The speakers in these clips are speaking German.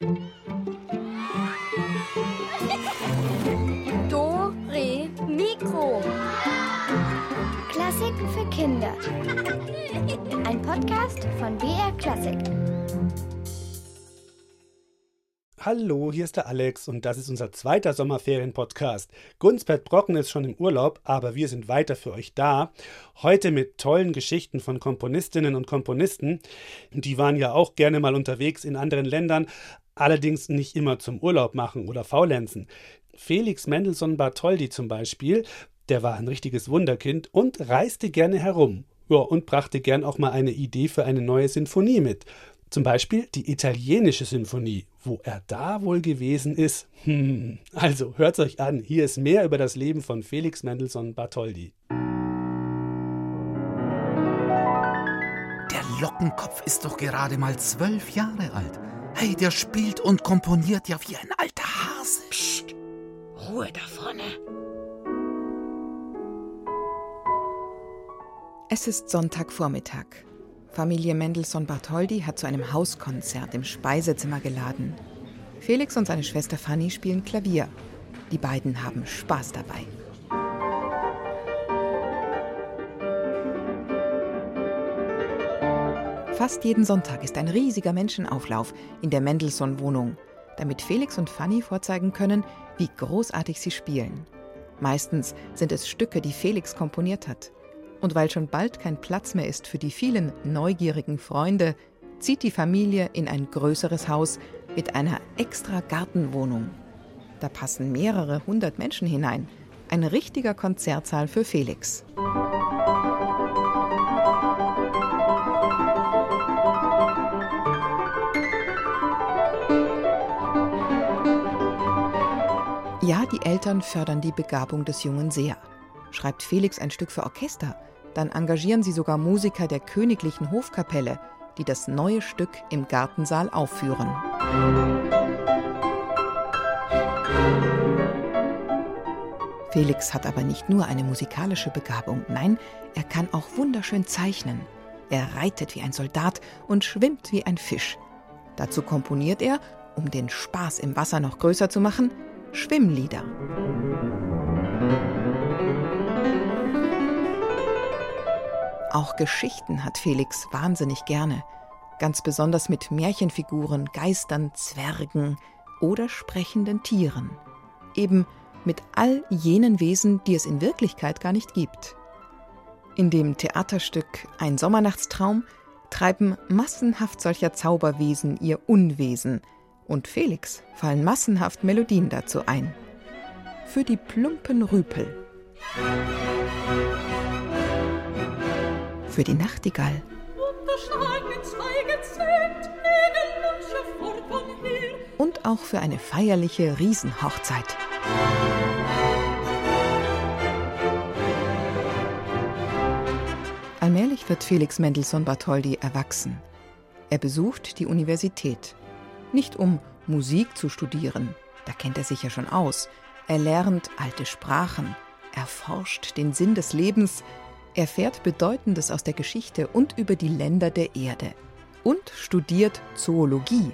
Do, Re, Mikro. Klassiken für Kinder. Ein Podcast von BR Klassik. Hallo, hier ist der Alex und das ist unser zweiter Sommerferien-Podcast. Gunspert Brocken ist schon im Urlaub, aber wir sind weiter für euch da. Heute mit tollen Geschichten von Komponistinnen und Komponisten. Die waren ja auch gerne mal unterwegs in anderen Ländern, allerdings nicht immer zum Urlaub machen oder faulenzen. Felix Mendelssohn Bartholdy zum Beispiel, der war ein richtiges Wunderkind und reiste gerne herum. Ja, und brachte gern auch mal eine Idee für eine neue Sinfonie mit. Zum Beispiel die italienische Sinfonie. Wo er da wohl gewesen ist? Hm. Also hört's euch an. Hier ist mehr über das Leben von Felix Mendelssohn Bartholdy. Der Lockenkopf ist doch gerade mal zwölf Jahre alt. Hey, der spielt und komponiert ja wie ein alter Hase. Psst, Ruhe da vorne. Es ist Sonntagvormittag. Familie Mendelssohn Bartholdy hat zu einem Hauskonzert im Speisezimmer geladen. Felix und seine Schwester Fanny spielen Klavier. Die beiden haben Spaß dabei. Fast jeden Sonntag ist ein riesiger Menschenauflauf in der Mendelssohn-Wohnung, damit Felix und Fanny vorzeigen können, wie großartig sie spielen. Meistens sind es Stücke, die Felix komponiert hat. Und weil schon bald kein Platz mehr ist für die vielen neugierigen Freunde, zieht die Familie in ein größeres Haus mit einer extra Gartenwohnung. Da passen mehrere hundert Menschen hinein. Ein richtiger Konzertsaal für Felix. Eltern fördern die Begabung des Jungen sehr. Schreibt Felix ein Stück für Orchester, dann engagieren sie sogar Musiker der königlichen Hofkapelle, die das neue Stück im Gartensaal aufführen. Felix hat aber nicht nur eine musikalische Begabung, nein, er kann auch wunderschön zeichnen. Er reitet wie ein Soldat und schwimmt wie ein Fisch. Dazu komponiert er, um den Spaß im Wasser noch größer zu machen, Schwimmlieder. Auch Geschichten hat Felix wahnsinnig gerne, ganz besonders mit Märchenfiguren, Geistern, Zwergen oder sprechenden Tieren. Eben mit all jenen Wesen, die es in Wirklichkeit gar nicht gibt. In dem Theaterstück Ein Sommernachtstraum treiben massenhaft solcher Zauberwesen ihr Unwesen, und Felix fallen massenhaft Melodien dazu ein. Für die plumpen Rüpel. Für die Nachtigall. Und auch für eine feierliche Riesenhochzeit. Allmählich wird Felix Mendelssohn Bartholdy erwachsen. Er besucht die Universität. Nicht um Musik zu studieren, da kennt er sich ja schon aus. Er lernt alte Sprachen, erforscht den Sinn des Lebens, erfährt Bedeutendes aus der Geschichte und über die Länder der Erde und studiert Zoologie.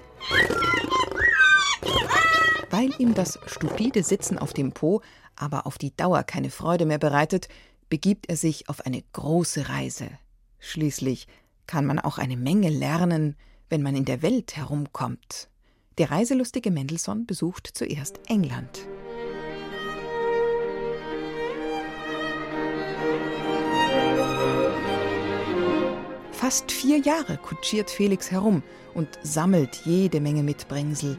Weil ihm das stupide Sitzen auf dem Po aber auf die Dauer keine Freude mehr bereitet, begibt er sich auf eine große Reise. Schließlich kann man auch eine Menge lernen, wenn man in der Welt herumkommt. Der reiselustige Mendelssohn besucht zuerst England. Fast vier Jahre kutschiert Felix herum und sammelt jede Menge Mitbringsel.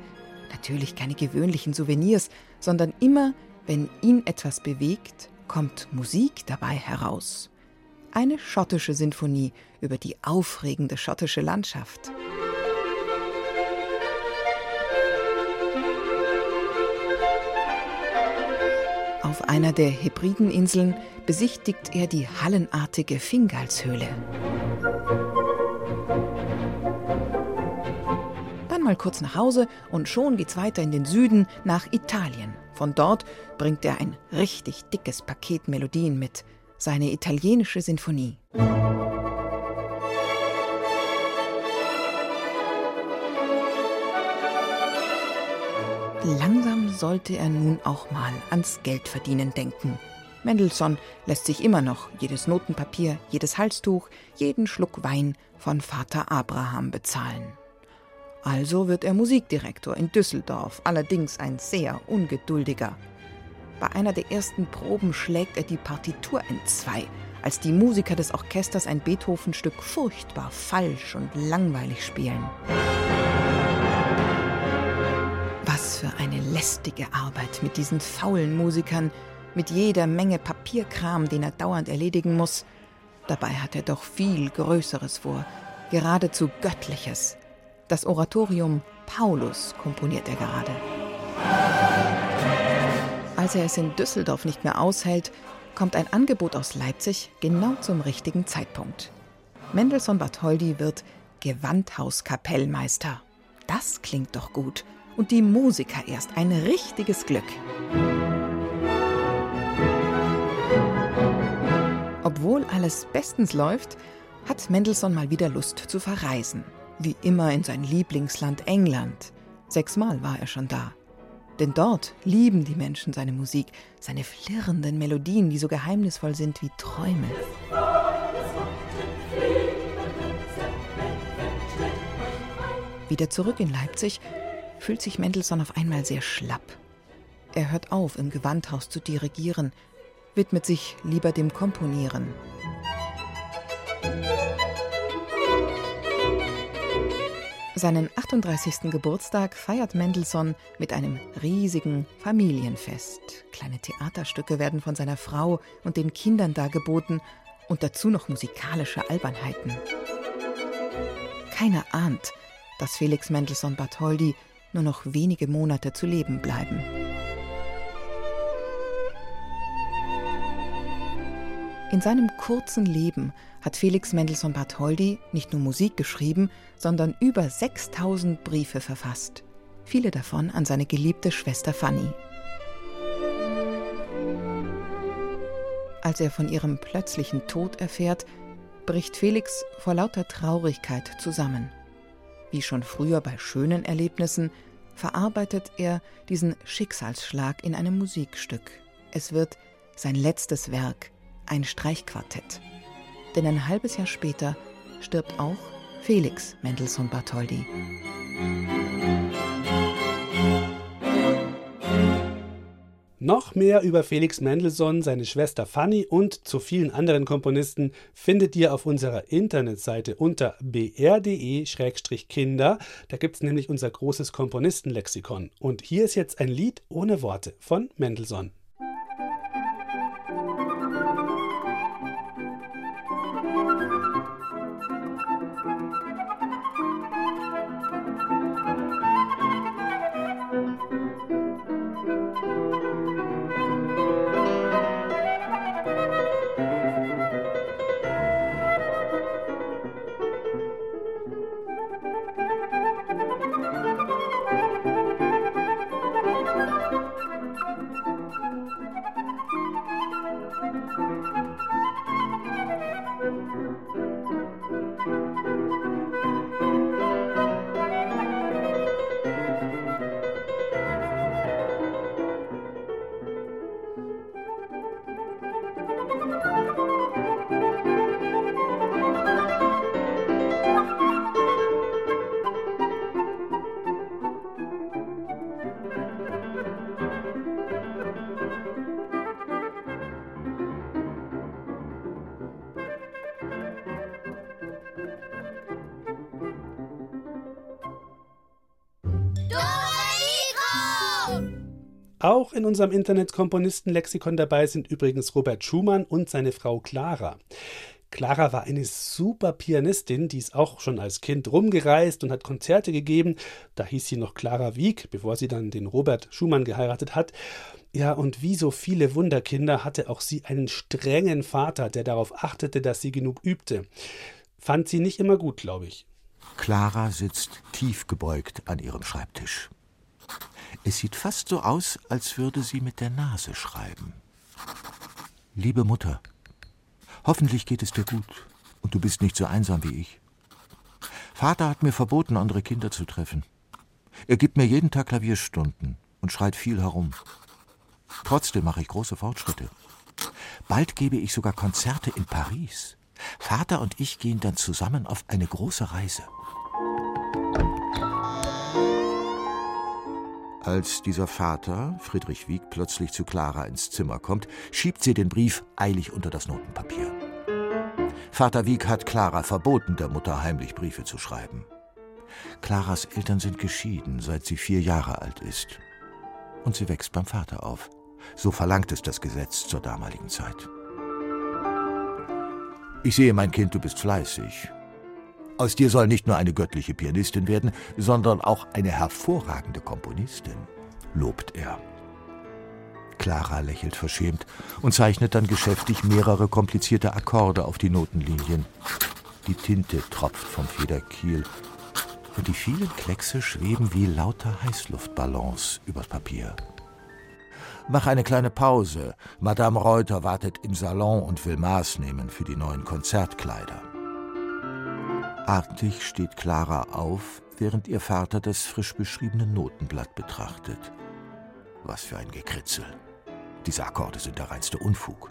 Natürlich keine gewöhnlichen Souvenirs, sondern immer, wenn ihn etwas bewegt, kommt Musik dabei heraus. Eine schottische Sinfonie über die aufregende schottische Landschaft. Auf einer der Hebrideninseln besichtigt er die hallenartige Fingalshöhle. Dann mal kurz nach Hause und schon geht's weiter in den Süden nach Italien. Von dort bringt er ein richtig dickes Paket Melodien mit, seine italienische Sinfonie. Langsam sollte er nun auch mal ans Geldverdienen denken. Mendelssohn lässt sich immer noch jedes Notenpapier, jedes Halstuch, jeden Schluck Wein von Vater Abraham bezahlen. Also wird er Musikdirektor in Düsseldorf, allerdings ein sehr ungeduldiger. Bei einer der ersten Proben schlägt er die Partitur entzwei, als die Musiker des Orchesters ein Beethoven-Stück furchtbar falsch und langweilig spielen. Was für eine lästige Arbeit mit diesen faulen Musikern, mit jeder Menge Papierkram, den er dauernd erledigen muss. Dabei hat er doch viel Größeres vor, geradezu Göttliches. Das Oratorium Paulus komponiert er gerade. Als er es in Düsseldorf nicht mehr aushält, kommt ein Angebot aus Leipzig genau zum richtigen Zeitpunkt. Mendelssohn Bartholdy wird Gewandhauskapellmeister. Das klingt doch gut. Und die Musiker erst ein richtiges Glück. Obwohl alles bestens läuft, hat Mendelssohn mal wieder Lust zu verreisen. Wie immer in sein Lieblingsland England. Sechsmal war er schon da. Denn dort lieben die Menschen seine Musik, seine flirrenden Melodien, die so geheimnisvoll sind wie Träume. Wieder zurück in Leipzig fühlt sich Mendelssohn auf einmal sehr schlapp. Er hört auf, im Gewandhaus zu dirigieren, widmet sich lieber dem Komponieren. Seinen 38. Geburtstag feiert Mendelssohn mit einem riesigen Familienfest. Kleine Theaterstücke werden von seiner Frau und den Kindern dargeboten und dazu noch musikalische Albernheiten. Keiner ahnt, dass Felix Mendelssohn Bartholdy nur noch wenige Monate zu leben bleiben. In seinem kurzen Leben hat Felix Mendelssohn Bartholdy nicht nur Musik geschrieben, sondern über 6000 Briefe verfasst. Viele davon an seine geliebte Schwester Fanny. Als er von ihrem plötzlichen Tod erfährt, bricht Felix vor lauter Traurigkeit zusammen. Wie schon früher bei schönen Erlebnissen verarbeitet er diesen Schicksalsschlag in einem Musikstück. Es wird sein letztes Werk, ein Streichquartett. Denn ein halbes Jahr später stirbt auch Felix Mendelssohn Bartholdy. Noch mehr über Felix Mendelssohn, seine Schwester Fanny und zu vielen anderen Komponisten findet ihr auf unserer Internetseite unter br.de-kinder. Da gibt es nämlich unser großes Komponistenlexikon. Und hier ist jetzt ein Lied ohne Worte von Mendelssohn. In unserem Internet-Komponistenlexikon dabei sind übrigens Robert Schumann und seine Frau Clara. Clara war eine super Pianistin, die ist auch schon als Kind rumgereist und hat Konzerte gegeben. Da hieß sie noch Clara Wieck, bevor sie dann den Robert Schumann geheiratet hat. Ja, und wie so viele Wunderkinder hatte auch sie einen strengen Vater, der darauf achtete, dass sie genug übte. Fand sie nicht immer gut, glaube ich. Clara sitzt tief gebeugt an ihrem Schreibtisch. Es sieht fast so aus, als würde sie mit der Nase schreiben. Liebe Mutter, hoffentlich geht es dir gut und du bist nicht so einsam wie ich. Vater hat mir verboten, andere Kinder zu treffen. Er gibt mir jeden Tag Klavierstunden. und schreit viel herum. Trotzdem mache ich große Fortschritte. Bald gebe ich sogar Konzerte in Paris. Vater und ich gehen dann zusammen auf eine große Reise. Als dieser Vater, Friedrich Wieck, plötzlich zu Clara ins Zimmer kommt, schiebt sie den Brief eilig unter das Notenpapier. Vater Wieck hat Clara verboten, der Mutter heimlich Briefe zu schreiben. Claras Eltern sind geschieden, seit sie vier Jahre alt ist. Und sie wächst beim Vater auf. So verlangt es das Gesetz zur damaligen Zeit. Ich sehe, mein Kind, du bist fleißig. Aus dir soll nicht nur eine göttliche Pianistin werden, sondern auch eine hervorragende Komponistin, lobt er. Clara lächelt verschämt und zeichnet dann geschäftig mehrere komplizierte Akkorde auf die Notenlinien. Die Tinte tropft vom Federkiel und die vielen Kleckse schweben wie lauter Heißluftballons übers Papier. Mach eine kleine Pause. Madame Reuter wartet im Salon und will Maß nehmen für die neuen Konzertkleider. Artig steht Clara auf, während ihr Vater das frisch beschriebene Notenblatt betrachtet. Was für ein Gekritzel. Diese Akkorde sind der reinste Unfug.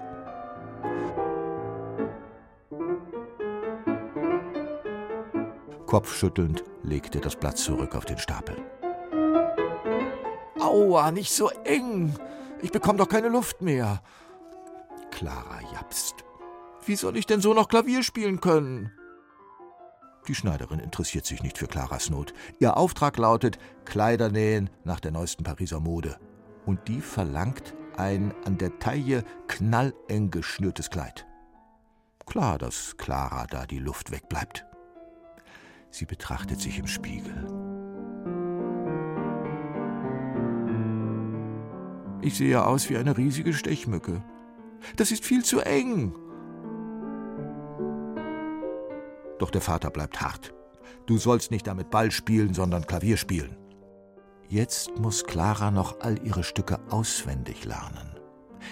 Kopfschüttelnd legt er das Blatt zurück auf den Stapel. Aua, nicht so eng! Ich bekomme doch keine Luft mehr. Clara japst. Wie soll ich denn so noch Klavier spielen können? Die Schneiderin interessiert sich nicht für Claras Not. Ihr Auftrag lautet Kleider nähen nach der neuesten Pariser Mode. Und die verlangt ein an der Taille knalleng geschnürtes Kleid. Klar, dass Clara da die Luft wegbleibt. Sie betrachtet sich im Spiegel. Ich sehe aus wie eine riesige Stechmücke. Das ist viel zu eng. Doch der Vater bleibt hart. Du sollst nicht damit Ball spielen, sondern Klavier spielen. Jetzt muss Clara noch all ihre Stücke auswendig lernen.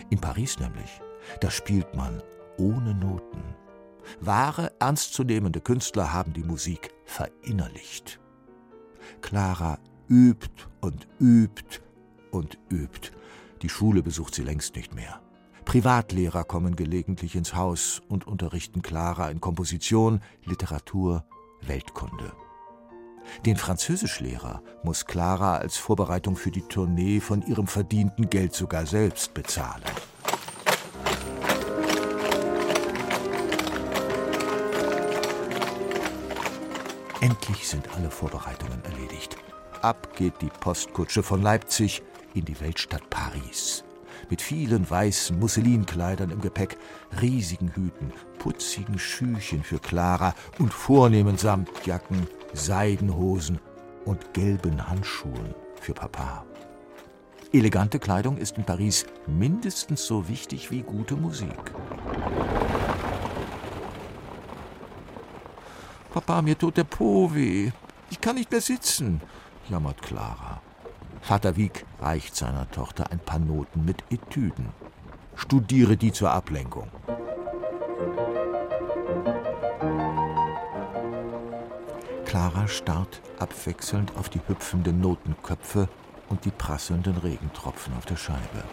In Paris nämlich, da spielt man ohne Noten. Wahre, ernstzunehmende Künstler haben die Musik verinnerlicht. Clara übt und übt und übt. Die Schule besucht sie längst nicht mehr. Privatlehrer kommen gelegentlich ins Haus und unterrichten Clara in Komposition, Literatur, Weltkunde. Den Französischlehrer muss Clara als Vorbereitung für die Tournee von ihrem verdienten Geld sogar selbst bezahlen. Endlich sind alle Vorbereitungen erledigt. Ab geht die Postkutsche von Leipzig in die Weltstadt Paris. Mit vielen weißen Musselinkleidern im Gepäck, riesigen Hüten, putzigen Schüchen für Clara und vornehmen Samtjacken, Seidenhosen und gelben Handschuhen für Papa. Elegante Kleidung ist in Paris mindestens so wichtig wie gute Musik. Papa, mir tut der Po weh. Ich kann nicht mehr sitzen, jammert Clara. Vater Wieck reicht seiner Tochter ein paar Noten mit Etüden. Studiere die zur Ablenkung. Clara starrt abwechselnd auf die hüpfenden Notenköpfe und die prasselnden Regentropfen auf der Scheibe.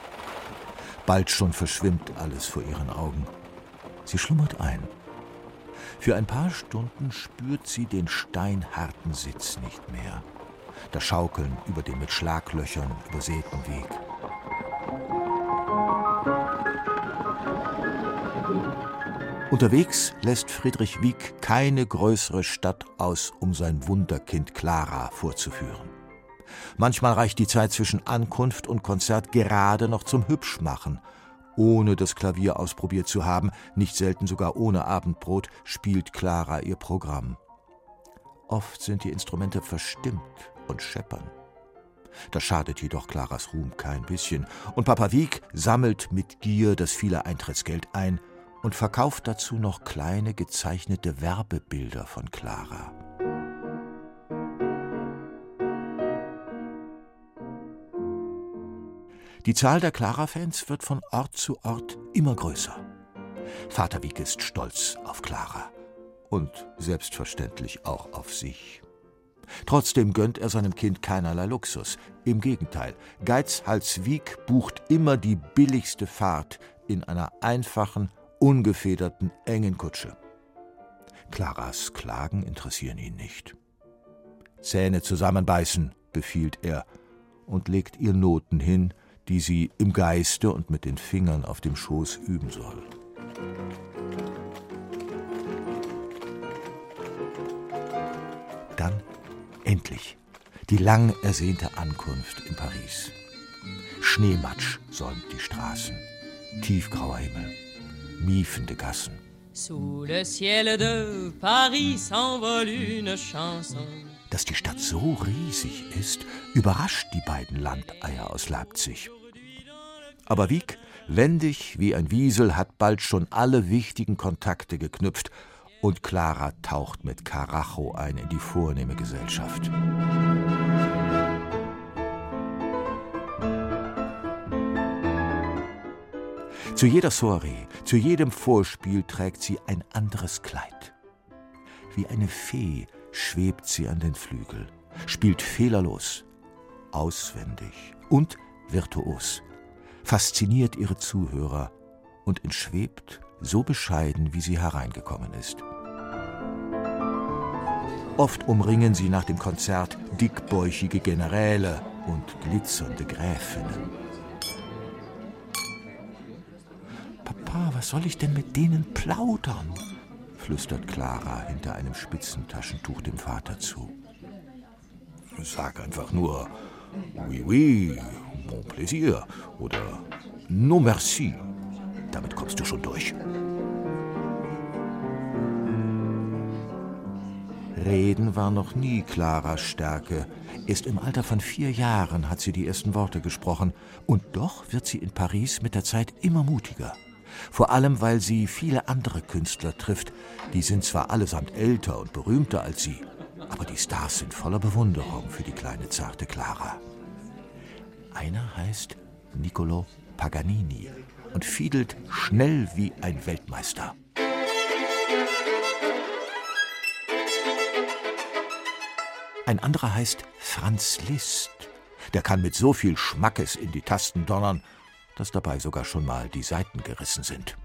Bald schon verschwimmt alles vor ihren Augen. Sie schlummert ein. Für ein paar Stunden spürt sie den steinharten Sitz nicht mehr das Schaukeln über den mit Schlaglöchern übersäten Weg. Unterwegs lässt Friedrich Wieck keine größere Stadt aus, um sein Wunderkind Clara vorzuführen. Manchmal reicht die Zeit zwischen Ankunft und Konzert gerade noch zum Hübschmachen. Ohne das Klavier ausprobiert zu haben, nicht selten sogar ohne Abendbrot, spielt Clara ihr Programm. Oft sind die Instrumente verstimmt und scheppern. Das schadet jedoch Claras Ruhm kein bisschen, und Papa Wieg sammelt mit Gier das viele Eintrittsgeld ein und verkauft dazu noch kleine gezeichnete Werbebilder von Clara. Die Zahl der Clara-Fans wird von Ort zu Ort immer größer. Vater Wieg ist stolz auf Clara und selbstverständlich auch auf sich. Trotzdem gönnt er seinem Kind keinerlei Luxus. Im Gegenteil, Geizhals Wieg bucht immer die billigste Fahrt in einer einfachen, ungefederten, engen Kutsche. Claras Klagen interessieren ihn nicht. Zähne zusammenbeißen, befiehlt er und legt ihr Noten hin, die sie im Geiste und mit den Fingern auf dem Schoß üben soll. Endlich die lang ersehnte Ankunft in Paris. Schneematsch säumt die Straßen, tiefgrauer Himmel, miefende Gassen. Sous le ciel de Paris s'envole une chanson. Dass die Stadt so riesig ist, überrascht die beiden Landeier aus Leipzig. Aber Wieck, wendig wie ein Wiesel, hat bald schon alle wichtigen Kontakte geknüpft und Clara taucht mit Karacho ein in die vornehme Gesellschaft. Zu jeder Soiree, zu jedem Vorspiel trägt sie ein anderes Kleid. Wie eine Fee schwebt sie an den Flügel, spielt fehlerlos, auswendig und virtuos, fasziniert ihre Zuhörer und entschwebt so bescheiden, wie sie hereingekommen ist. Oft umringen sie nach dem Konzert dickbäuchige Generäle und glitzernde Gräfinnen. Papa, was soll ich denn mit denen plaudern? flüstert Clara hinter einem Spitzentaschentuch dem Vater zu. Sag einfach nur Oui, oui, bon plaisir oder Non merci. Damit kommst du schon durch. Reden war noch nie Claras Stärke. Erst im Alter von vier Jahren hat sie die ersten Worte gesprochen. Und doch wird sie in Paris mit der Zeit immer mutiger. Vor allem, weil sie viele andere Künstler trifft. Die sind zwar allesamt älter und berühmter als sie, aber die Stars sind voller Bewunderung für die kleine zarte Clara. Einer heißt Niccolo Paganini und fiedelt schnell wie ein Weltmeister. Ein anderer heißt Franz Liszt. Der kann mit so viel Schmackes in die Tasten donnern, dass dabei sogar schon mal die Saiten gerissen sind.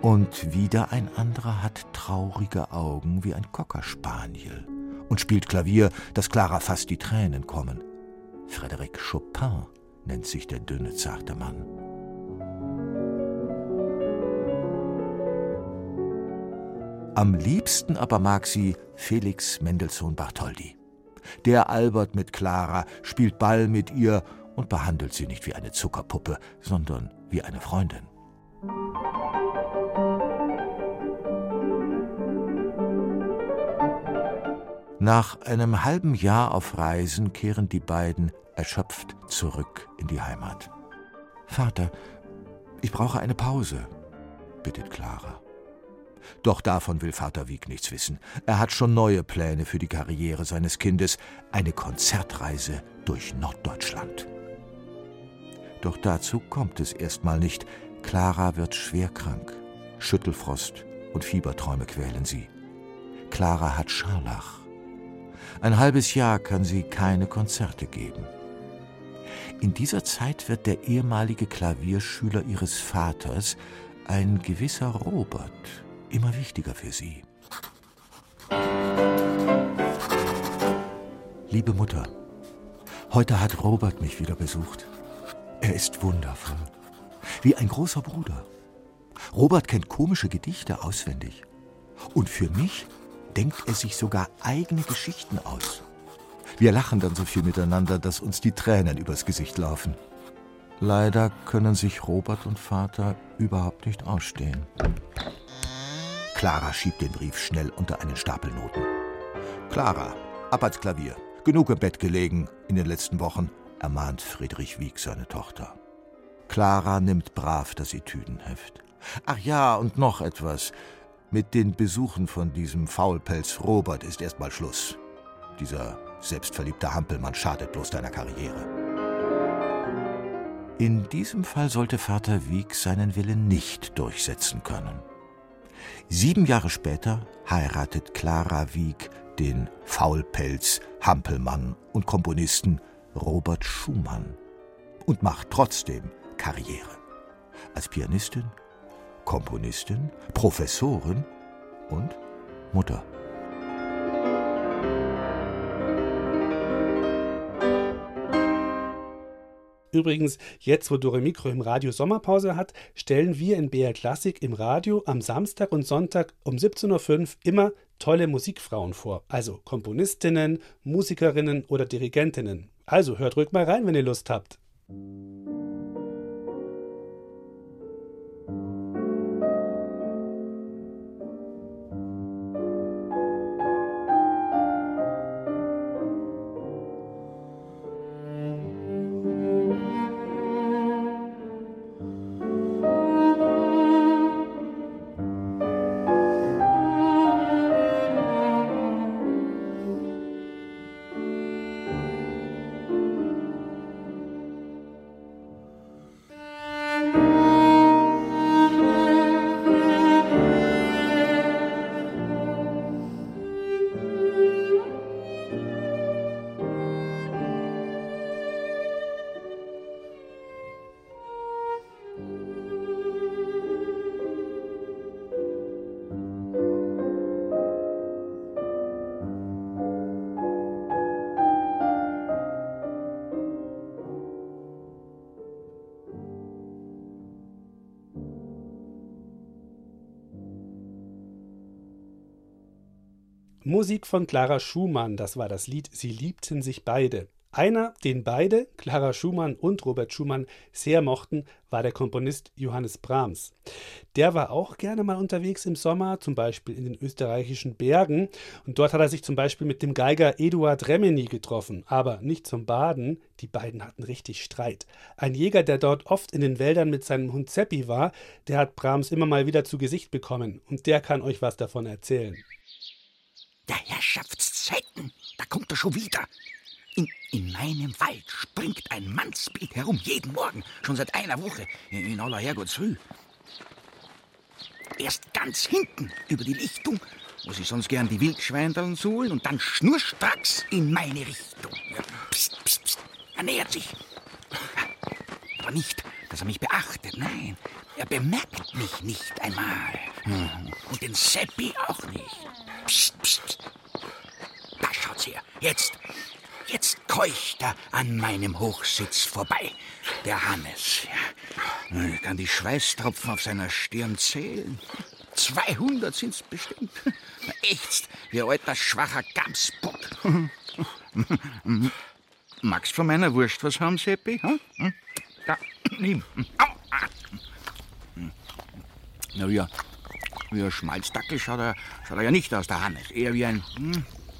Und wieder ein anderer hat traurige Augen wie ein Cockerspaniel und spielt Klavier, dass Clara fast die Tränen kommen. Frédéric Chopin nennt sich der dünne, zarte Mann. Am liebsten aber mag sie Felix Mendelssohn Bartholdy. Der albert mit Clara, spielt Ball mit ihr und behandelt sie nicht wie eine Zuckerpuppe, sondern wie eine Freundin. Nach einem halben Jahr auf Reisen kehren die beiden erschöpft zurück in die Heimat. Vater, ich brauche eine Pause, bittet Clara. Doch davon will Vater Wieg nichts wissen. Er hat schon neue Pläne für die Karriere seines Kindes, eine Konzertreise durch Norddeutschland. Doch dazu kommt es erstmal nicht. Clara wird schwer krank. Schüttelfrost und Fieberträume quälen sie. Clara hat Scharlach. Ein halbes Jahr kann sie keine Konzerte geben. In dieser Zeit wird der ehemalige Klavierschüler ihres Vaters, ein gewisser Robert, immer wichtiger für sie. Liebe Mutter, heute hat Robert mich wieder besucht. Er ist wundervoll, wie ein großer Bruder. Robert kennt komische Gedichte auswendig. Und für mich denkt er sich sogar eigene Geschichten aus. Wir lachen dann so viel miteinander, dass uns die Tränen übers Gesicht laufen. Leider können sich Robert und Vater überhaupt nicht ausstehen. Clara schiebt den Brief schnell unter einen Stapel Noten. Clara, ab ans Klavier. Genug im Bett gelegen in den letzten Wochen, ermahnt Friedrich Wieg seine Tochter. Clara nimmt brav das Etüdenheft. Ach ja, und noch etwas. Mit den Besuchen von diesem Faulpelz Robert ist erstmal Schluss. Dieser selbstverliebte Hampelmann schadet bloß deiner Karriere. In diesem Fall sollte Vater Wieck seinen Willen nicht durchsetzen können. Sieben Jahre später heiratet Clara Wieck den Faulpelz, Hampelmann und Komponisten Robert Schumann und macht trotzdem Karriere. Als Pianistin, Komponistin, Professorin und Mutter. Übrigens, jetzt wo Dore Mikro im Radio Sommerpause hat, stellen wir in BR Klassik im Radio am Samstag und Sonntag um 17.05 Uhr immer tolle Musikfrauen vor. Also Komponistinnen, Musikerinnen oder Dirigentinnen. Also hört ruhig mal rein, wenn ihr Lust habt. Musik von Clara Schumann, das war das Lied Sie liebten sich beide. Einer, den beide, Clara Schumann und Robert Schumann, sehr mochten, war der Komponist Johannes Brahms. Der war auch gerne mal unterwegs im Sommer, zum Beispiel in den österreichischen Bergen. Und dort hat er sich zum Beispiel mit dem Geiger Eduard Remeny getroffen, aber nicht zum Baden. Die beiden hatten richtig Streit. Ein Jäger, der dort oft in den Wäldern mit seinem Hund Seppi war, der hat Brahms immer mal wieder zu Gesicht bekommen. Und der kann euch was davon erzählen. Kommt er schon wieder. In, in meinem Wald springt ein Mannsbild herum, jeden Morgen, schon seit einer Woche, in, in aller Herrgottsfrüh. Erst ganz hinten über die Lichtung, wo sie sonst gern die Wildschweindeln suhlen, und dann schnurstracks in meine Richtung. Ja, psst, psst, psst. Er nähert sich. Aber nicht, dass er mich beachtet, nein. Er bemerkt mich nicht einmal. Und den Seppi auch nicht. Psst, psst. Da schaut's her. Jetzt, jetzt keucht er an meinem Hochsitz vorbei. Der Hannes. Ja. Ich kann die Schweißtropfen auf seiner Stirn zählen. 200 sind's bestimmt. Ächzt wie alter, schwacher Gamsbock. Magst von meiner Wurst was haben, Seppi? Hm? Da, nimm. Au. Na ja, wie ein Schmalzdackel schaut er, schaut er ja nicht aus, der Hannes. Eher wie ein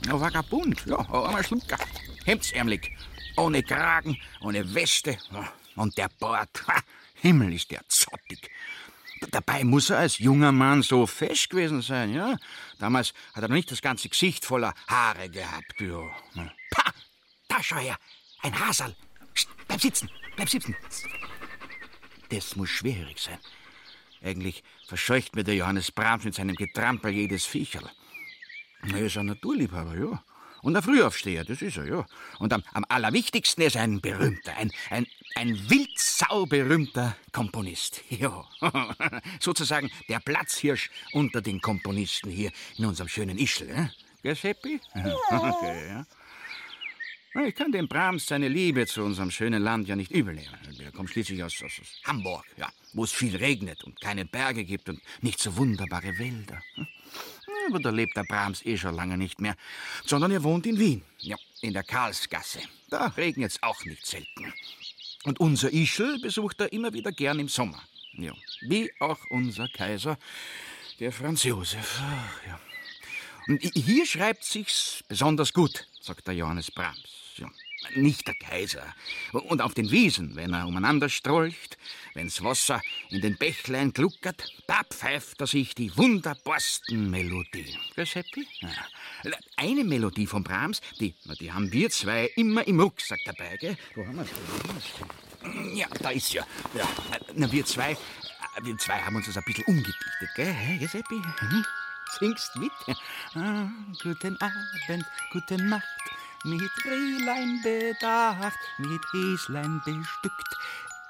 ein Vagabund. Ja, ein Schlucker. Hemdsärmelig. Ohne Kragen, ohne Weste. Und der Bart. Ha, Himmel ist der zottig. Dabei muss er als junger Mann so fest gewesen sein, ja? Damals hat er noch nicht das ganze Gesicht voller Haare gehabt, ja. Pa, da schau her, ein Hasel. bleib sitzen, bleib sitzen. Das muss schwierig sein. Eigentlich verscheucht mir der Johannes Brahms mit seinem Getrampel jedes Viecherl. Er ist ein Naturliebhaber, ja. Und ein Frühaufsteher, das ist er, ja. Und am, am allerwichtigsten ist er ein berühmter, ein, ein, ein wildsauberühmter Komponist. Ja, sozusagen der Platzhirsch unter den Komponisten hier in unserem schönen Ischl. Eh? Gell, Seppi? Ja. Okay, ja. Ich kann dem Brahms seine Liebe zu unserem schönen Land ja nicht übelnehmen. Er kommt schließlich aus, aus, aus Hamburg, ja, wo es viel regnet und keine Berge gibt und nicht so wunderbare Wälder. Aber da lebt der Brahms eh schon lange nicht mehr, sondern er wohnt in Wien, ja, in der Karlsgasse. Da regnet es auch nicht selten. Und unser Ischl besucht er immer wieder gern im Sommer. Ja, wie auch unser Kaiser, der Franz Josef. Ach, ja. Und hier schreibt sich's besonders gut, sagt der Johannes Brahms nicht der Kaiser. Und auf den Wiesen, wenn er umeinander strolcht, wenn's Wasser in den Bächlein gluckert, da pfeift er sich die wunderbarsten Melodien. Giuseppe? Ja. Eine Melodie von Brahms, die, die haben wir zwei immer im Rucksack dabei, gell? Wo haben wir's? Ja, da ist ja. ja. Na, wir zwei, wir zwei haben uns das ein bisschen umgedichtet, gell, Herr Giuseppe? Hm? Singst mit? Ah, guten Abend, gute Nacht, mit Rehlein bedacht, mit Häslein bestückt,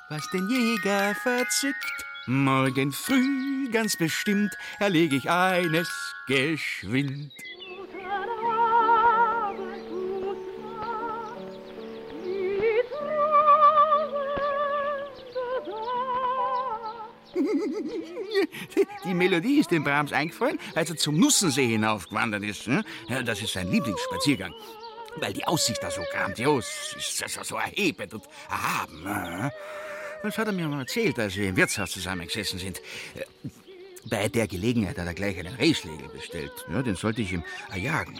was den Jäger verzückt. Morgen früh, ganz bestimmt, erleg ich eines geschwind. Die Melodie ist dem Brahms eingefallen, als er zum Nussensee hinaufgewandert ist. Ja, das ist sein Lieblingsspaziergang. Weil die Aussicht da so grandios ist, so, so erhebend und erhaben. Ne? Das hat er mir mal erzählt, als wir im Wirtshaus zusammengesessen sind. Bei der Gelegenheit hat er gleich einen Rehschlegel bestellt. Ja, den sollte ich ihm erjagen.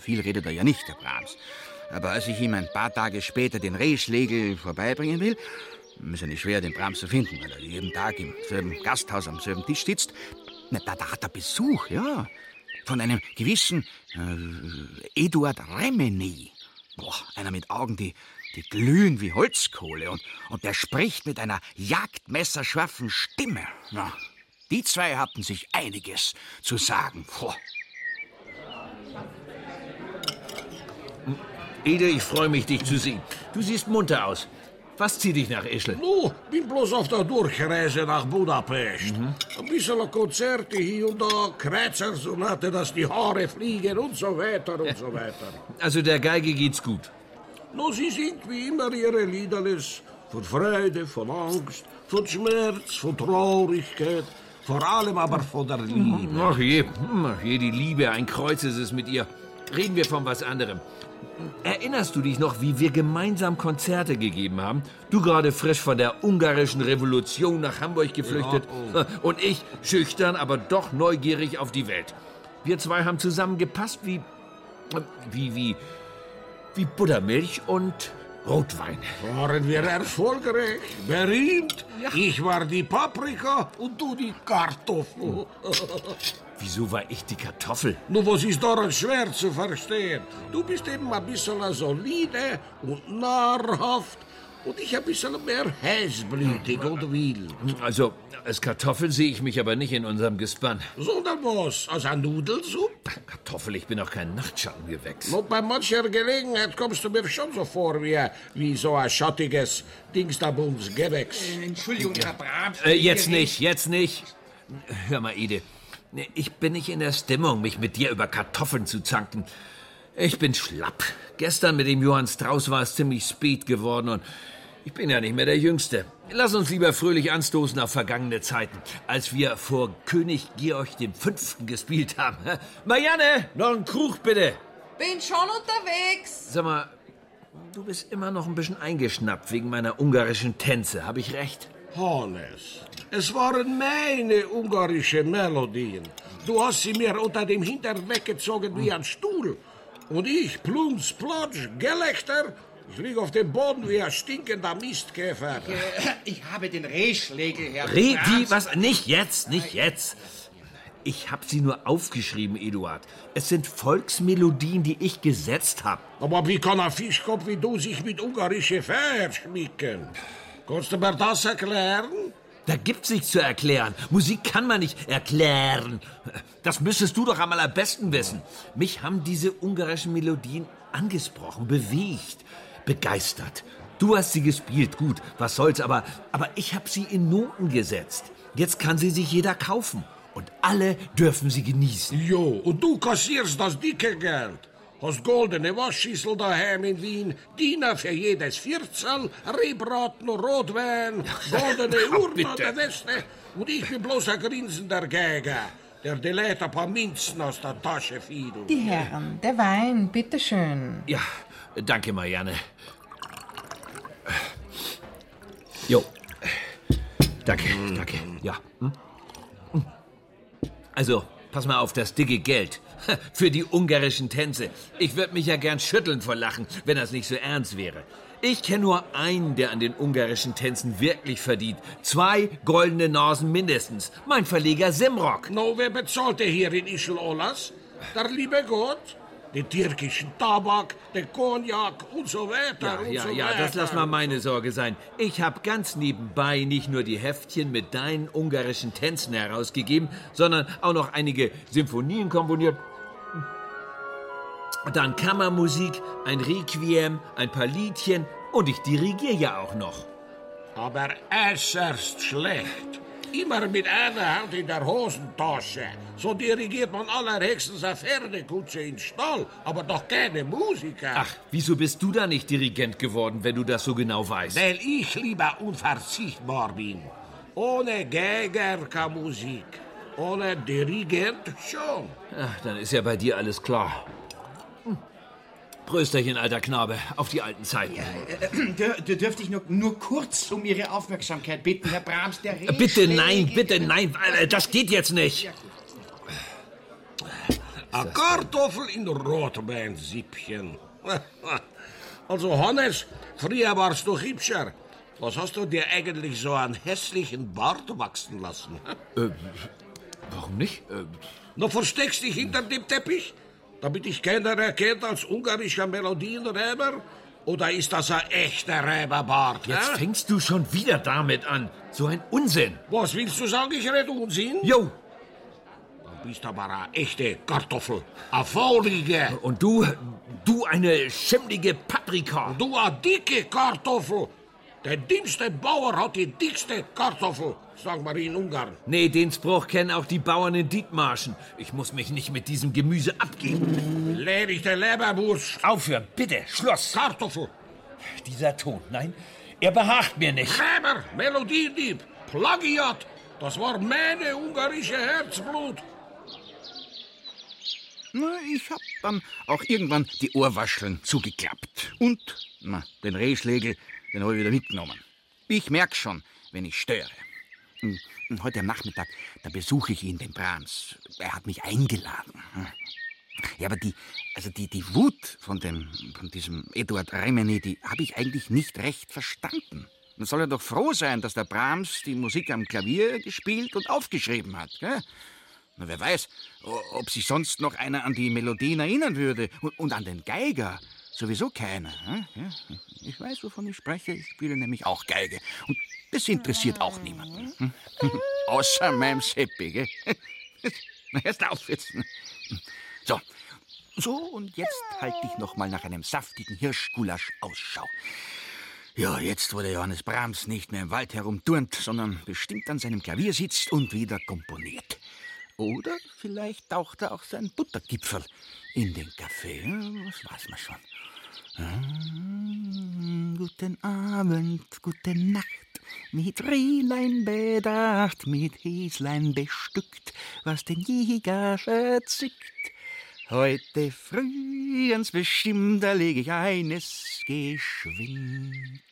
Viel redet er ja nicht, der Brahms. Aber als ich ihm ein paar Tage später den Rehschlegel vorbeibringen will, ist ja nicht schwer, den Brahms zu finden, weil er jeden Tag im selben Gasthaus am selben Tisch sitzt. Na, da, da hat er Besuch, ja. Von einem gewissen äh, Eduard Remeny. Boah, einer mit Augen, die, die glühen wie Holzkohle. Und, und der spricht mit einer jagdmesserscharfen Stimme. Ja, die zwei hatten sich einiges zu sagen. Boah. Ede, ich freue mich, dich zu sehen. Du siehst munter aus. Was zieht dich nach Ischl? Nu, bin bloß auf der Durchreise nach Budapest. Mhm. Ein bisschen Konzerte hier und da, Kreizersonate, dass die Haare fliegen und so weiter und so weiter. Also der Geige geht's gut? Nu, sie singt wie immer ihre Liederles. Von Freude, von Angst, von Schmerz, von Traurigkeit. Vor allem aber von der Liebe. Ach je, ach je, die Liebe, ein Kreuz ist es mit ihr. Reden wir von was anderem. Erinnerst du dich noch, wie wir gemeinsam Konzerte gegeben haben? Du gerade frisch von der ungarischen Revolution nach Hamburg geflüchtet ja, oh. und ich schüchtern, aber doch neugierig auf die Welt. Wir zwei haben zusammen gepasst wie wie wie wie Buttermilch und Rotwein. Waren wir erfolgreich, berühmt? Ja. Ich war die Paprika und du die Kartoffel. Wieso war ich die Kartoffel? Nur was ist daran schwer zu verstehen? Du bist eben ein bisschen solide und nahrhaft und ich ein bisschen mehr heißblütig und wild. Also, als Kartoffel sehe ich mich aber nicht in unserem Gespann. Sondern was? Als ein Nudelsupp? Kartoffel, ich bin doch kein Nachtschattengewächs. Und bei mancher Gelegenheit kommst du mir schon so vor wie, wie so ein schattiges Dingsdabums-Gewächs. Äh, Entschuldigung, Herr Brabs. Äh, jetzt nicht, jetzt nicht. Hör mal, Ide. Ich bin nicht in der Stimmung, mich mit dir über Kartoffeln zu zanken. Ich bin schlapp. Gestern mit dem Johann Strauß war es ziemlich spät geworden und ich bin ja nicht mehr der Jüngste. Lass uns lieber fröhlich anstoßen auf vergangene Zeiten, als wir vor König Georg V. gespielt haben. Marianne, noch einen Krug bitte. Bin schon unterwegs. Sag mal, du bist immer noch ein bisschen eingeschnappt wegen meiner ungarischen Tänze. Habe ich recht? Hannes, es waren meine ungarische Melodien. Du hast sie mir unter dem Hintern weggezogen wie ein Stuhl. Und ich, plumps, plotsch, Gelächter, ich liege auf dem Boden wie ein stinkender Mistkäfer. Ich, äh, ich habe den Rehschlägel, Herr Reh, die, was? Nicht jetzt, nicht jetzt. Ich habe sie nur aufgeschrieben, Eduard. Es sind Volksmelodien, die ich gesetzt habe. Aber wie kann ein Fischkopf wie du sich mit ungarische Feier schmicken? Kannst du mir das erklären? Da gibt's nichts zu erklären. Musik kann man nicht erklären. Das müsstest du doch am allerbesten wissen. Mich haben diese ungarischen Melodien angesprochen, bewegt, begeistert. Du hast sie gespielt, gut, was soll's, aber, aber ich habe sie in Noten gesetzt. Jetzt kann sie sich jeder kaufen. Und alle dürfen sie genießen. Jo, und du kassierst das dicke Geld. Hast goldene Waschschüssel daheim in Wien, Diener für jedes Vierzel, Rehbraten, Rotwein, goldene Uhren an der Weste und ich bin bloß ein grinsender Geiger, der die Leute ein paar Minzen aus der Tasche fiedelt. Die Herren, der Wein, bitteschön. Ja, danke, Marianne. Jo. Danke, danke. Ja. Hm? Also, pass mal auf das dicke Geld. Für die ungarischen Tänze. Ich würde mich ja gern schütteln vor Lachen, wenn das nicht so ernst wäre. Ich kenne nur einen, der an den ungarischen Tänzen wirklich verdient. Zwei goldene Nasen mindestens. Mein Verleger Simrock. No, wer bezahlt hier in Ischl Olas? Der liebe Gott? den türkischen Tabak, den Cognac und so weiter. Ja, und ja, so ja, weiter. das lass mal meine Sorge sein. Ich habe ganz nebenbei nicht nur die Heftchen mit deinen ungarischen Tänzen herausgegeben, sondern auch noch einige Symphonien komponiert. Dann Kammermusik, ein Requiem, ein paar Liedchen und ich dirigiere ja auch noch. Aber äußerst schlecht. Immer mit einer Hand in der Hosentasche. So dirigiert man allerhöchstens eine Pferdekutsche in Stall, aber doch keine Musiker. Ach, wieso bist du da nicht Dirigent geworden, wenn du das so genau weißt? Weil ich lieber unverzichtbar bin. Ohne Geiger keine Musik. Ohne Dirigent schon. Ach, dann ist ja bei dir alles klar. Prösterchen, alter Knabe, auf die alten Zeiten. Dür dür- dürfte ich nur, nur kurz um Ihre Aufmerksamkeit bitten, Herr Brahms, der Bitte Rehschläge- nein, bitte nein, äh, das geht jetzt nicht. Eine Kartoffel in Rotweinsippchen. Also, Hannes, früher warst du hübscher. Was hast du dir eigentlich so einen hässlichen Bart wachsen lassen? Warum nicht? Äh, Na, versteckst dich hinter dem Teppich, damit dich keiner erkennt als ungarischer Melodienräber? Oder ist das ein echter Räberbart? Jetzt hä? fängst du schon wieder damit an. So ein Unsinn. Was willst du sagen, ich rede Unsinn? Jo, Du bist aber eine echte Kartoffel. Eine faulige. und du, du eine schimmlige Paprika. Du eine dicke Kartoffel. Der dünnste Bauer hat die dickste Kartoffel, sagen wir in Ungarn. Nee, den Spruch kennen auch die Bauern in Dietmarschen. Ich muss mich nicht mit diesem Gemüse abgeben. Ledig der Leberwurst. Aufhören, bitte, Schluss. Kartoffel. Dieser Ton, nein, er behagt mir nicht. Räber, Melodiedieb, Plagiat. Das war meine ungarische Herzblut. Na, ich hab dann auch irgendwann die Ohrwascheln zugeklappt. Und na, den Rehschlägel, den habe ich wieder mitgenommen. Ich merk schon, wenn ich störe. Und und heute Nachmittag, da besuche ich ihn, den Brahms. Er hat mich eingeladen. Ja, aber die, also die, die Wut von dem, von diesem Eduard Remeni, die habe ich eigentlich nicht recht verstanden. Man soll ja doch froh sein, dass der Brahms die Musik am Klavier gespielt und aufgeschrieben hat, gell? Na, wer weiß, ob sich sonst noch einer an die Melodien erinnern würde. Und, und an den Geiger sowieso keiner. hm? Ja, ich weiß, wovon ich spreche. Ich spiele nämlich auch Geige. Und das interessiert auch niemanden. hm? Außer meinem Seppi, gell? Na, erst auf jetzt. So. So, und jetzt halte ich noch mal nach einem saftigen Hirschgulasch Ausschau. Ja, jetzt, wo der Johannes Brahms nicht mehr im Wald herumturnt, sondern bestimmt an seinem Klavier sitzt und wieder komponiert. Oder vielleicht taucht er auch sein Buttergipfel in den Kaffee. Ja, Das weiß man schon. Ah, guten Abend, gute Nacht. Mit Rehlein bedacht, mit Häslein bestückt, was den Jäger verzückt. Heute früh ans bestimmt, da leg ich eines geschwind.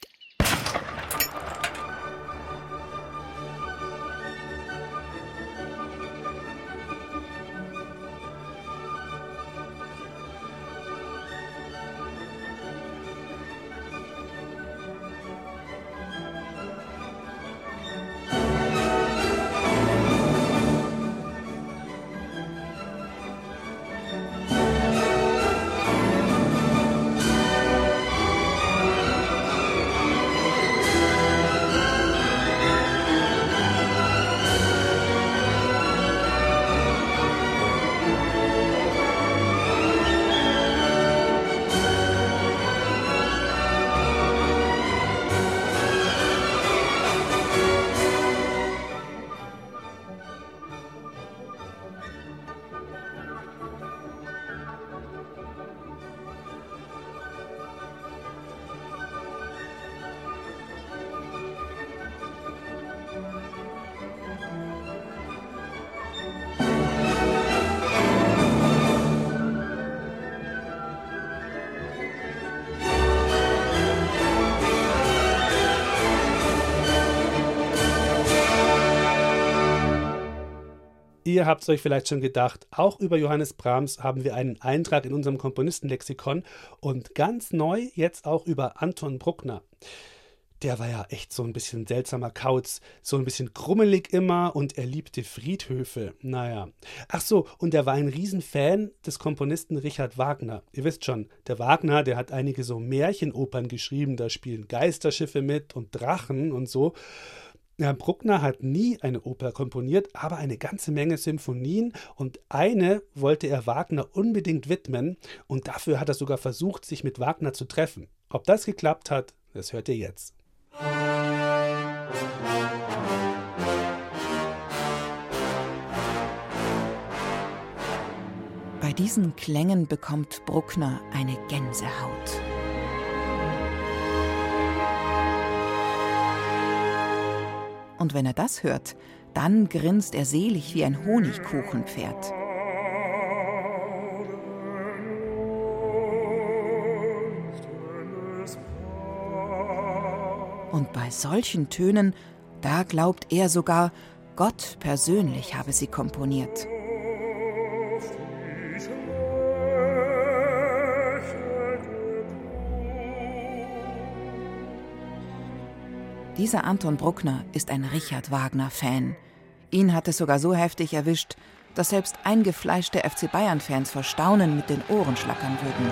Ihr habt es euch vielleicht schon gedacht, auch über Johannes Brahms haben wir einen Eintrag in unserem Komponistenlexikon und ganz neu jetzt auch über Anton Bruckner. der war ja echt so ein bisschen seltsamer Kauz, so ein bisschen krummelig immer und er liebte Friedhöfe. Naja. Ach so, und er war ein Riesenfan des Komponisten Richard Wagner. Ihr wisst schon, der Wagner, der hat einige so Märchenopern geschrieben, da spielen Geisterschiffe mit und Drachen und so. Ja, Bruckner hat nie eine Oper komponiert, aber eine ganze Menge Symphonien und eine wollte er Wagner unbedingt widmen und dafür hat er sogar versucht, sich mit Wagner zu treffen. Ob das geklappt hat, das hört ihr jetzt. Bei diesen Klängen bekommt Bruckner eine Gänsehaut. Und wenn er das hört, dann grinst er selig wie ein Honigkuchenpferd. Und bei solchen Tönen, da glaubt er sogar, Gott persönlich habe sie komponiert. Dieser Anton Bruckner ist ein Richard Wagner-Fan. Ihn hat es sogar so heftig erwischt, dass selbst eingefleischte FC Bayern-Fans vor Staunen mit den Ohren schlackern würden.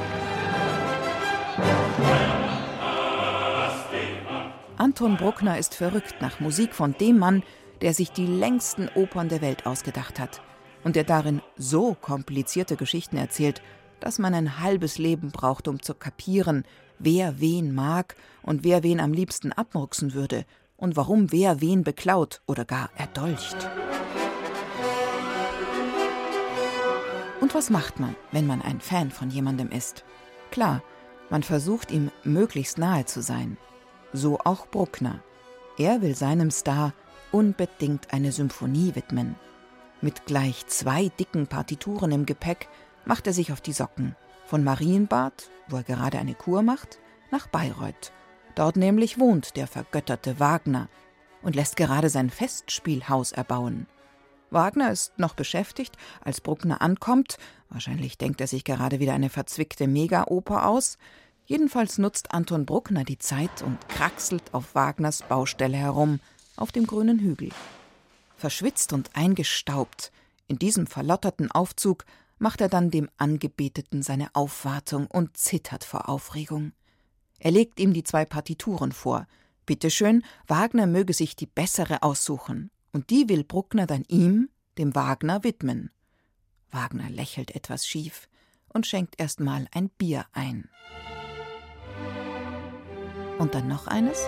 Anton Bruckner ist verrückt nach Musik von dem Mann, der sich die längsten Opern der Welt ausgedacht hat und der darin so komplizierte Geschichten erzählt, dass man ein halbes Leben braucht, um zu kapieren, wer wen mag und wer wen am liebsten abmurksen würde und warum wer wen beklaut oder gar erdolcht. Und was macht man, wenn man ein Fan von jemandem ist? Klar, man versucht ihm möglichst nahe zu sein. So auch Bruckner. Er will seinem Star unbedingt eine Symphonie widmen. Mit gleich zwei dicken Partituren im Gepäck macht er sich auf die Socken von Marienbad, wo er gerade eine Kur macht, nach Bayreuth. Dort nämlich wohnt der vergötterte Wagner und lässt gerade sein Festspielhaus erbauen. Wagner ist noch beschäftigt, als Bruckner ankommt. Wahrscheinlich denkt er sich gerade wieder eine verzwickte Megaoper aus. Jedenfalls nutzt Anton Bruckner die Zeit und kraxelt auf Wagners Baustelle herum, auf dem grünen Hügel. Verschwitzt und eingestaubt, in diesem verlotterten Aufzug macht er dann dem Angebeteten seine Aufwartung und zittert vor Aufregung. Er legt ihm die zwei Partituren vor. Bitteschön, Wagner möge sich die bessere aussuchen, und die will Bruckner dann ihm, dem Wagner, widmen. Wagner lächelt etwas schief und schenkt erst mal ein Bier ein. Und dann noch eines?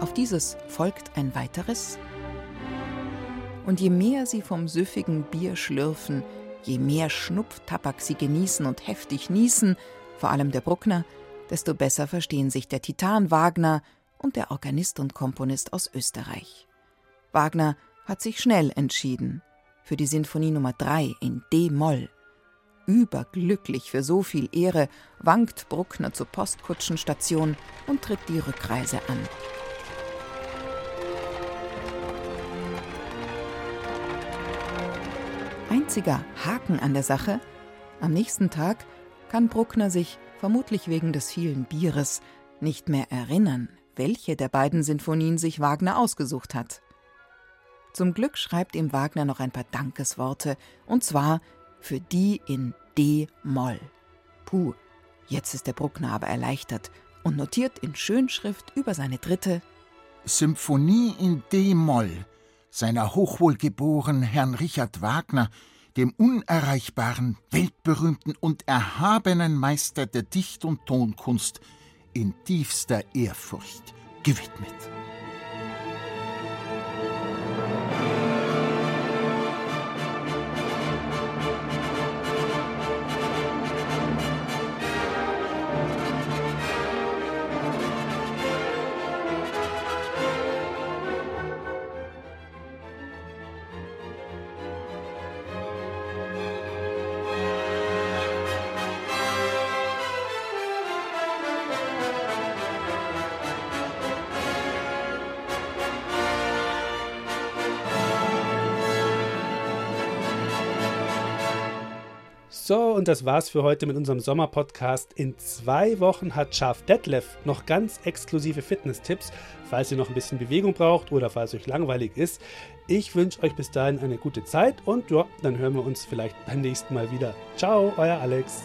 Auf dieses folgt ein weiteres, und je mehr sie vom süffigen Bier schlürfen, je mehr Schnupftabak sie genießen und heftig niesen, vor allem der Bruckner, desto besser verstehen sich der Titan Wagner und der Organist und Komponist aus Österreich. Wagner hat sich schnell entschieden für die Sinfonie Nummer 3 in D-Moll. Überglücklich für so viel Ehre wankt Bruckner zur Postkutschenstation und tritt die Rückreise an. Einziger Haken an der Sache: Am nächsten Tag kann Bruckner sich, vermutlich wegen des vielen Bieres, nicht mehr erinnern, welche der beiden Sinfonien sich Wagner ausgesucht hat. Zum Glück schreibt ihm Wagner noch ein paar Dankesworte, und zwar für die in D-Moll. Puh, jetzt ist der Bruckner aber erleichtert und notiert in Schönschrift über seine dritte Symphonie in D-Moll seiner hochwohlgeboren Herrn Richard Wagner, dem unerreichbaren, weltberühmten und erhabenen Meister der Dicht- und Tonkunst, in tiefster Ehrfurcht gewidmet. So, und das war's für heute mit unserem Sommerpodcast. In zwei Wochen hat Schaf Detlef noch ganz exklusive Fitness-Tipps, falls ihr noch ein bisschen Bewegung braucht oder falls euch langweilig ist. Ich wünsche euch bis dahin eine gute Zeit und ja, dann hören wir uns vielleicht beim nächsten Mal wieder. Ciao, euer Alex.